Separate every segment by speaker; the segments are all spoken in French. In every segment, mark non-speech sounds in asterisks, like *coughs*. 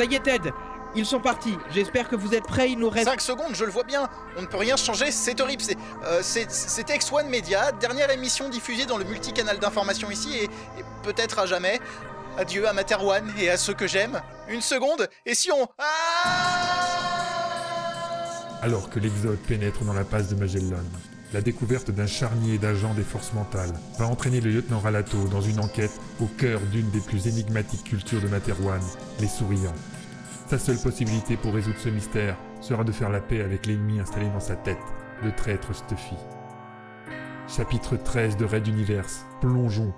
Speaker 1: Ça y est, Ted Ils sont partis. J'espère que vous êtes prêts. Il nous reste.
Speaker 2: 5 secondes, je le vois bien. On ne peut rien changer, c'est horrible. C'est, euh, c'est- C'était X1 Media, dernière émission diffusée dans le multicanal d'information ici et, et peut-être à jamais. Adieu à Materwan et à ceux que j'aime. Une seconde, et si on. Ah
Speaker 3: Alors que l'Exode pénètre dans la passe de Magellan, la découverte d'un charnier d'agents des forces mentales va entraîner le lieutenant Ralato dans une enquête au cœur d'une des plus énigmatiques cultures de Materwan, les souriants. Sa seule possibilité pour résoudre ce mystère sera de faire la paix avec l'ennemi installé dans sa tête, le traître Stuffy. Chapitre 13 de Red Universe, Plongeons.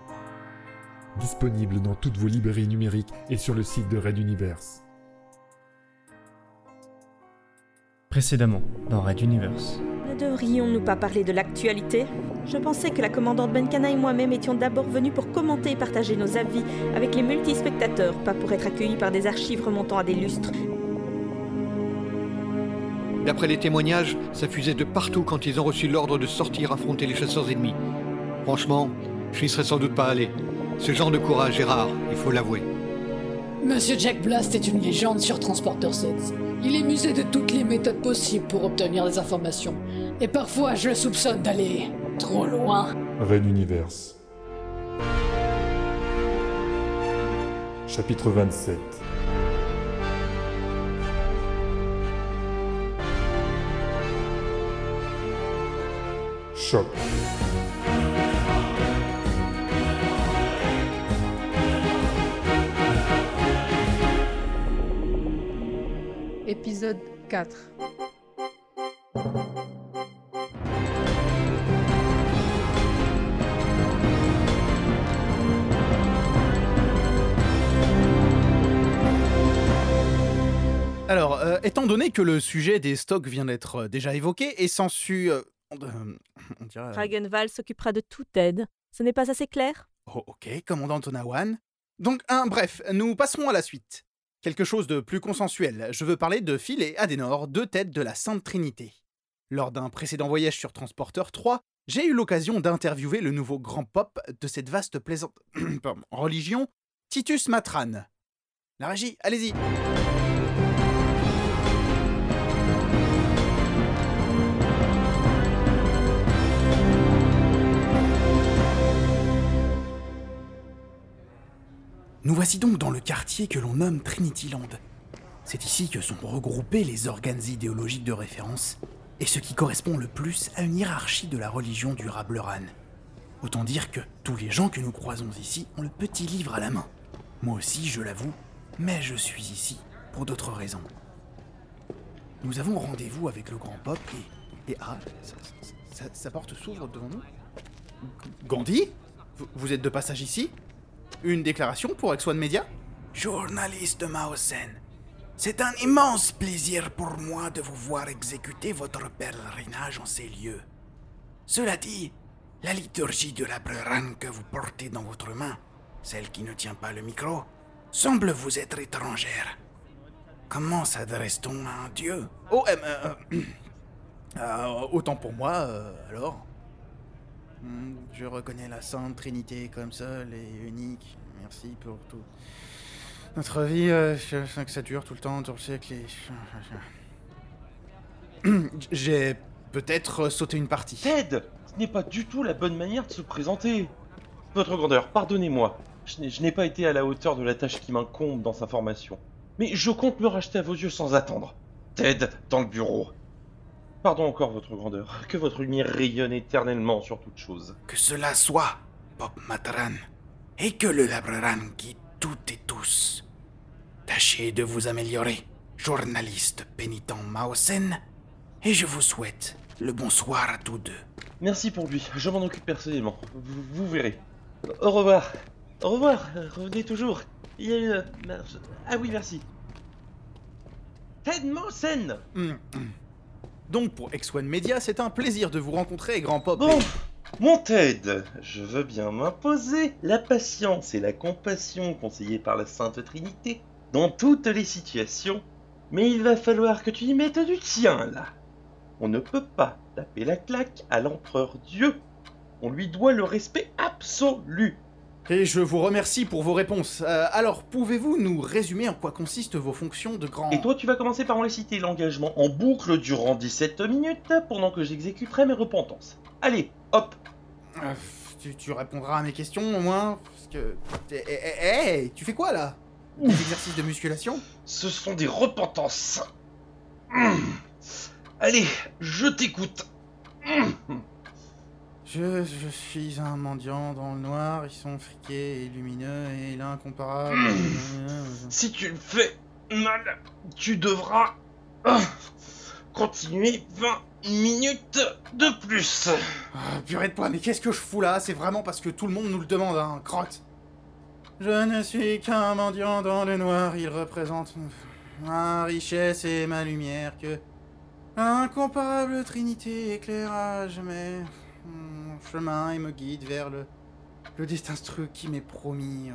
Speaker 3: Disponible dans toutes vos librairies numériques et sur le site de Red Universe.
Speaker 4: Précédemment, dans Red Universe.
Speaker 5: Ne devrions-nous pas parler de l'actualité? Je pensais que la commandante Benkana et moi-même étions d'abord venus pour commenter et partager nos avis avec les multispectateurs, pas pour être accueillis par des archives remontant à des lustres.
Speaker 6: D'après les témoignages, ça fusait de partout quand ils ont reçu l'ordre de sortir affronter les chasseurs ennemis. Franchement, je n'y serais sans doute pas allé. Ce genre de courage est rare, il faut l'avouer.
Speaker 7: Monsieur Jack Blast est une légende sur Transporter 7. Il est musé de toutes les méthodes possibles pour obtenir des informations. Et parfois, je le soupçonne d'aller trop loin.
Speaker 3: Red Universe. Chapitre 27 Choc.
Speaker 8: Épisode 4.
Speaker 9: Alors, euh, étant donné que le sujet des stocks vient d'être euh, déjà évoqué et sans su... euh, on, euh, dirait... euh,
Speaker 5: Dragonval s'occupera de tout aide. Ce n'est pas assez clair?
Speaker 9: Oh, ok, commandant Tonawan. Donc, un, bref, nous passerons à la suite. Quelque chose de plus consensuel. Je veux parler de Phil et Adenor, deux têtes de la Sainte Trinité. Lors d'un précédent voyage sur Transporteur 3, j'ai eu l'occasion d'interviewer le nouveau grand pop de cette vaste plaisante *clears throat* religion, Titus Matran. La régie, allez-y. Nous voici donc dans le quartier que l'on nomme Trinityland. C'est ici que sont regroupés les organes idéologiques de référence et ce qui correspond le plus à une hiérarchie de la religion du Rableran. Autant dire que tous les gens que nous croisons ici ont le petit livre à la main. Moi aussi, je l'avoue, mais je suis ici pour d'autres raisons. Nous avons rendez-vous avec le grand pop et... et ah, sa porte s'ouvre devant nous. Gandhi vous êtes de passage ici? Une déclaration pour X1 Media
Speaker 10: Journaliste Mausen, c'est un immense plaisir pour moi de vous voir exécuter votre pèlerinage en ces lieux. Cela dit, la liturgie de la Breran que vous portez dans votre main, celle qui ne tient pas le micro, semble vous être étrangère. Comment s'adresse-t-on à un dieu?
Speaker 9: Oh, euh, euh, euh, *clears throat* euh, autant pour moi, euh, alors. Hmm, Je reconnais la Sainte Trinité comme seule et unique. Merci pour tout. Notre vie, euh, que ça dure tout le temps, tout le siècle et... *coughs* J'ai peut-être sauté une partie.
Speaker 11: Ted Ce n'est pas du tout la bonne manière de se présenter. Votre grandeur, pardonnez-moi. Je n'ai pas été à la hauteur de la tâche qui m'incombe dans sa formation. Mais je compte me racheter à vos yeux sans attendre. Ted, dans le bureau. Pardon encore, votre grandeur. Que votre lumière rayonne éternellement sur toute chose.
Speaker 10: Que cela soit, Bob Matran, et que le Labreran guide toutes et tous. Tâchez de vous améliorer, journaliste pénitent Mausen, et je vous souhaite le bonsoir à tous deux.
Speaker 11: Merci pour lui, je m'en occupe personnellement. Vous, vous verrez. Au revoir. Au revoir, revenez toujours. Il y a une... Ah oui, merci. Ted Mosen
Speaker 9: Hmm, hmm. Donc pour X1 Media, c'est un plaisir de vous rencontrer, grand pop.
Speaker 11: Bon, mon Ted, je veux bien m'imposer la patience et la compassion conseillées par la Sainte Trinité dans toutes les situations, mais il va falloir que tu y mettes du tien là. On ne peut pas taper la claque à l'empereur Dieu. On lui doit le respect absolu.
Speaker 9: Et je vous remercie pour vos réponses. Euh, alors, pouvez-vous nous résumer en quoi consistent vos fonctions de grand...
Speaker 11: Et toi, tu vas commencer par me réciter l'engagement en boucle durant 17 minutes pendant que j'exécuterai mes repentances. Allez, hop
Speaker 9: Euh, tu, tu répondras à mes questions au moins Parce que... Eh, eh, eh, eh, tu fais quoi là? Des exercices de musculation?
Speaker 11: Ce sont des repentances. Hum. Allez, je t'écoute. Hum.
Speaker 9: Je, je suis un mendiant dans le noir, ils sont friqués et lumineux et l'incomparable.
Speaker 11: Si tu le fais mal, tu devras ah, continuer 20 minutes de plus.
Speaker 9: Ah, purée de poids, mais qu'est-ce que je fous là? C'est vraiment parce que tout le monde nous le demande, hein, crotte. Je ne suis qu'un mendiant dans le noir, il représente ma richesse et ma lumière que incomparable trinité éclairage, mais chemin et me guide vers le, le destin truc qui m'est promis. euh.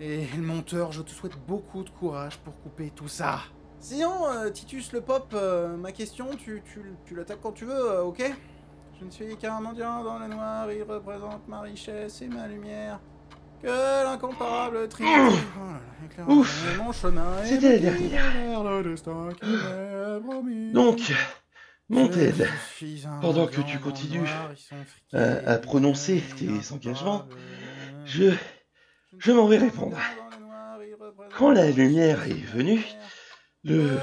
Speaker 9: Et le monteur, je te souhaite beaucoup de courage pour couper tout ça. Sinon, euh, Titus le Pop, euh, ma question, tu, tu, tu l'attaques quand tu veux, euh, ok? Je ne suis qu'un mendiant dans le noir, il représente ma richesse et ma lumière. Que l'incomparable trinité. Oh mon chemin et
Speaker 11: C'était la dernière.
Speaker 9: le destin qui promis.
Speaker 11: Donc, mon Ted, pendant que tu continues
Speaker 9: friqués
Speaker 11: à, prononcer tes engagements, je, je m'en vais répondre. Quand la lumière est venue, le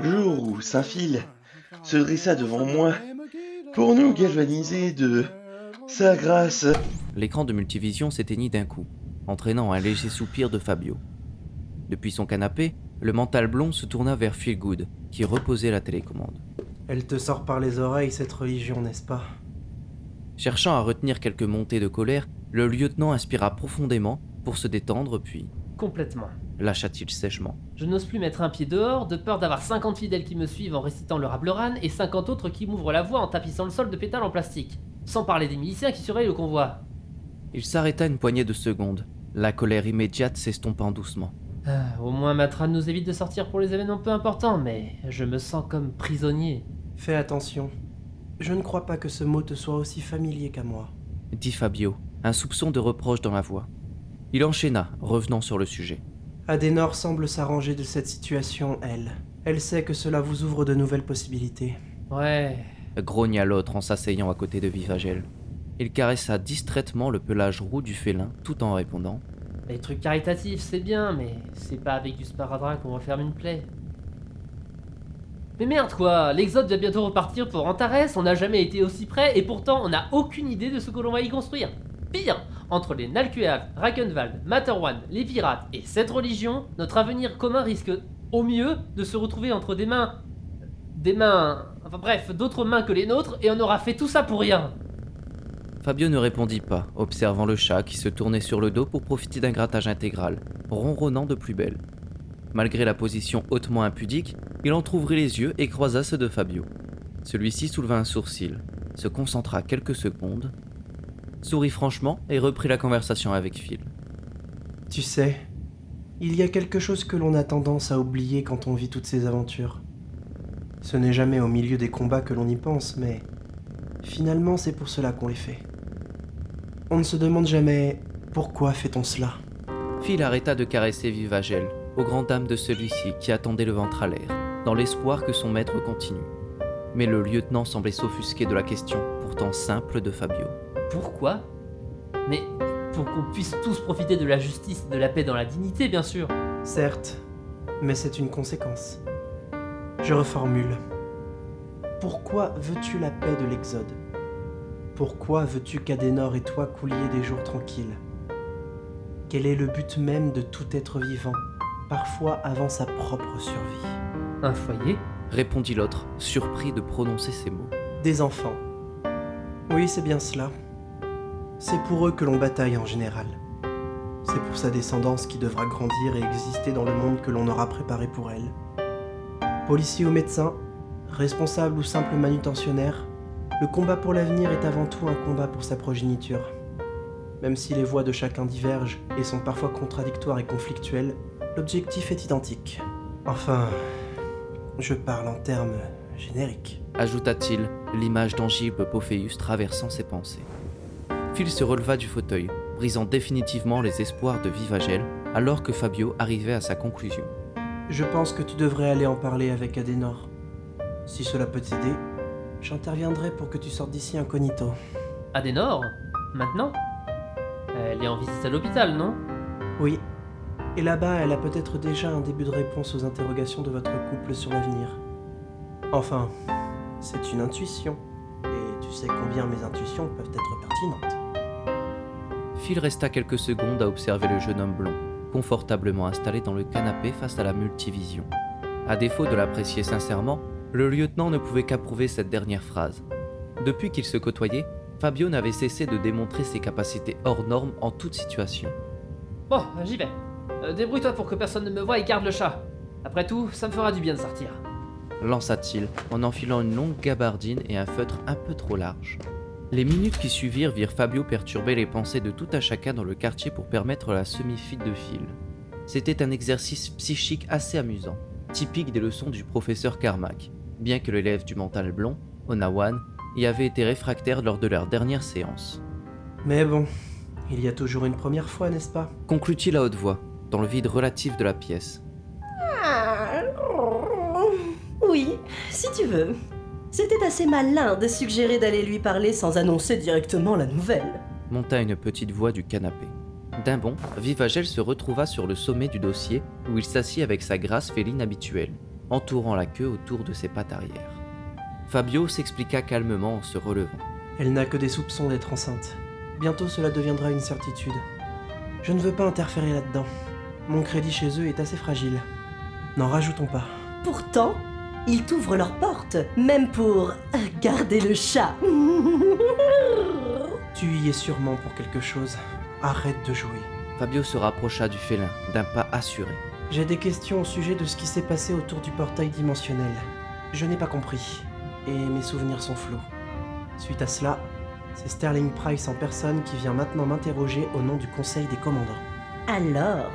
Speaker 11: jour où Saint-Phil se dressa devant moi pour nous galvaniser de sa grâce,
Speaker 12: L'écran de multivision s'éteignit d'un coup, entraînant un léger soupir de Fabio. Depuis son canapé, le mental blond se tourna vers Feelgood, qui reposait la télécommande.
Speaker 13: Elle te sort par les oreilles, cette religion, n'est-ce pas?
Speaker 12: Cherchant à retenir quelques montées de colère, le lieutenant inspira profondément pour se détendre, puis
Speaker 14: Complètement.
Speaker 12: lâcha-t-il sèchement.
Speaker 14: Je n'ose plus mettre un pied dehors, de peur d'avoir 50 fidèles qui me suivent en récitant le Rableran et 50 autres qui m'ouvrent la voie en tapissant le sol de pétales en plastique. Sans parler des miliciens qui surveillent le convoi.
Speaker 12: Il s'arrêta une poignée de secondes, la colère immédiate s'estompant doucement.
Speaker 14: Ah, au moins Matran nous évite de sortir pour les événements peu importants, mais je me sens comme prisonnier.
Speaker 13: Fais attention. Je ne crois pas que ce mot te soit aussi familier qu'à moi.
Speaker 12: Dit Fabio, un soupçon de reproche dans la voix. Il enchaîna, revenant sur le sujet.
Speaker 13: Adenor semble s'arranger de cette situation, elle. Elle sait que cela vous ouvre de nouvelles possibilités.
Speaker 14: Ouais.
Speaker 12: grogna l'autre en s'asseyant à côté de Vivagel. Il caressa distraitement le pelage roux du félin tout en répondant
Speaker 14: Les trucs caritatifs, c'est bien, mais c'est pas avec du sparadrap qu'on referme une plaie. Mais merde quoi, l'Exode va bientôt repartir pour Antares, on n'a jamais été aussi près et pourtant on n'a aucune idée de ce que l'on va y construire. Pire, entre les Nalkueav, Rakenwald, Materwan, les pirates et cette religion, notre avenir commun risque au mieux de se retrouver entre des mains... Des mains... Enfin bref, d'autres mains que les nôtres et on aura fait tout ça pour rien.
Speaker 12: Fabio ne répondit pas, observant le chat qui se tournait sur le dos pour profiter d'un grattage intégral, ronronnant de plus belle. Malgré la position hautement impudique, il entr'ouvrit les yeux et croisa ceux de Fabio. Celui-ci souleva un sourcil, se concentra quelques secondes, sourit franchement et reprit la conversation avec Phil.
Speaker 13: Tu sais, il y a quelque chose que l'on a tendance à oublier quand on vit toutes ces aventures. Ce n'est jamais au milieu des combats que l'on y pense, mais finalement c'est pour cela qu'on les fait. On ne se demande jamais pourquoi fait-on cela.
Speaker 12: Phil arrêta de caresser Vivagel, aux grandes dames de celui-ci qui attendait le ventre à l'air, dans l'espoir que son maître continue. Mais le lieutenant semblait s'offusquer de la question, pourtant simple de Fabio.
Speaker 14: Pourquoi? Mais pour qu'on puisse tous profiter de la justice et de la paix dans la dignité, bien sûr.
Speaker 13: Certes, mais c'est une conséquence. Je reformule. Pourquoi veux-tu la paix de l'Exode? Pourquoi veux-tu qu'Adenor et toi couliez des jours tranquilles? Quel est le but même de tout être vivant, parfois avant sa propre survie
Speaker 14: Un foyer
Speaker 12: répondit l'autre, surpris de prononcer ces mots.
Speaker 13: Des enfants. Oui, c'est bien cela. C'est pour eux que l'on bataille en général. C'est pour sa descendance qui devra grandir et exister dans le monde que l'on aura préparé pour elle. Policier ou médecin, responsable ou simple manutentionnaire, le combat pour l'avenir est avant tout un combat pour sa progéniture. Même si les voix de chacun divergent et sont parfois contradictoires et conflictuelles, l'objectif est identique. Enfin, je parle en termes génériques.
Speaker 12: Ajouta-t-il, l'image tangible Pophéus traversant ses pensées. Phil se releva du fauteuil, brisant définitivement les espoirs de Vivagel alors que Fabio arrivait à sa conclusion.
Speaker 13: Je pense que tu devrais aller en parler avec Adenor. Si cela peut t'aider, j'interviendrai pour que tu sortes d'ici incognito.
Speaker 14: Adenor? Maintenant? Elle est en visite à l'hôpital, non?
Speaker 13: Oui. Et là-bas, elle a peut-être déjà un début de réponse aux interrogations de votre couple sur l'avenir. Enfin, c'est une intuition. Et tu sais combien mes intuitions peuvent être pertinentes.
Speaker 12: Phil resta quelques secondes à observer le jeune homme blond, confortablement installé dans le canapé face à la multivision. À défaut de l'apprécier sincèrement, le lieutenant ne pouvait qu'approuver cette dernière phrase. Depuis qu'ils se côtoyaient, Fabio n'avait cessé de démontrer ses capacités hors normes en toute situation.
Speaker 14: Bon, j'y vais. Euh, Débrouille-toi pour que personne ne me voie et garde le chat. Après tout, ça me fera du bien de sortir.
Speaker 12: lança-t-il en enfilant une longue gabardine et un feutre un peu trop large. Les minutes qui suivirent virent Fabio perturber les pensées de tout à chacun dans le quartier pour permettre la semi-fuite de fil. C'était un exercice psychique assez amusant, typique des leçons du professeur Carmack, bien que l'élève du mental blond, Onawan, y avait été réfractaire lors de leur dernière séance.
Speaker 13: Mais bon, il y a toujours une première fois, n'est-ce pas?
Speaker 12: Conclut-il à haute voix, dans le vide relatif de la pièce.
Speaker 15: Ah, oui, si tu veux. C'était assez malin de suggérer d'aller lui parler sans annoncer directement la nouvelle.
Speaker 12: Monta une petite voix du canapé. D'un bond, Vivagel se retrouva sur le sommet du dossier où il s'assit avec sa grâce féline habituelle, entourant la queue autour de ses pattes arrière. Fabio s'expliqua calmement en se relevant.
Speaker 13: Elle n'a que des soupçons d'être enceinte. Bientôt cela deviendra une certitude. Je ne veux pas interférer là-dedans. Mon crédit chez eux est assez fragile. N'en rajoutons pas.
Speaker 15: Pourtant, ils t'ouvrent leurs portes, même pour garder le chat. *laughs*
Speaker 13: Tu y es sûrement pour quelque chose. Arrête de jouer.
Speaker 12: Fabio se rapprocha du félin, d'un pas assuré.
Speaker 13: J'ai des questions au sujet de ce qui s'est passé autour du portail dimensionnel. Je n'ai pas compris, et mes souvenirs sont flous. Suite à cela, c'est Sterling Price en personne qui vient maintenant m'interroger au nom du Conseil des commandants.
Speaker 15: Alors,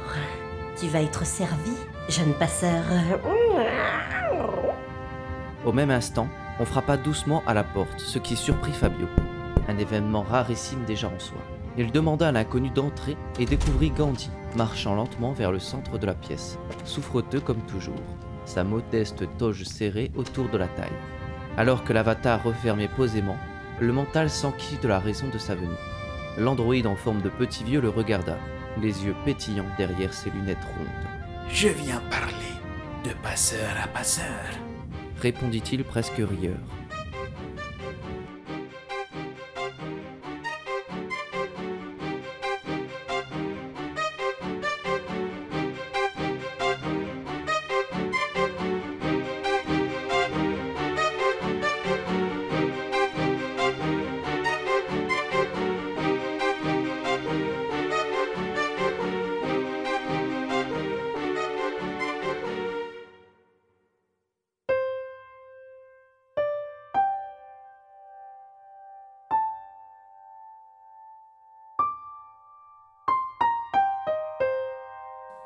Speaker 15: tu vas être servi, jeune passeur.
Speaker 12: Au même instant, on frappa doucement à la porte, ce qui surprit Fabio. Un événement rarissime déjà en soi. Il demanda à l'inconnu d'entrer et découvrit Gandhi, marchant lentement vers le centre de la pièce, souffreteux comme toujours, sa modeste toge serrée autour de la taille. Alors que l'avatar refermait posément, le mental s'enquit de la raison de sa venue. L'androïde en forme de petit vieux le regarda, les yeux pétillants derrière ses lunettes rondes.
Speaker 10: Je viens parler de passeur à passeur.
Speaker 12: Répondit-il presque rieur.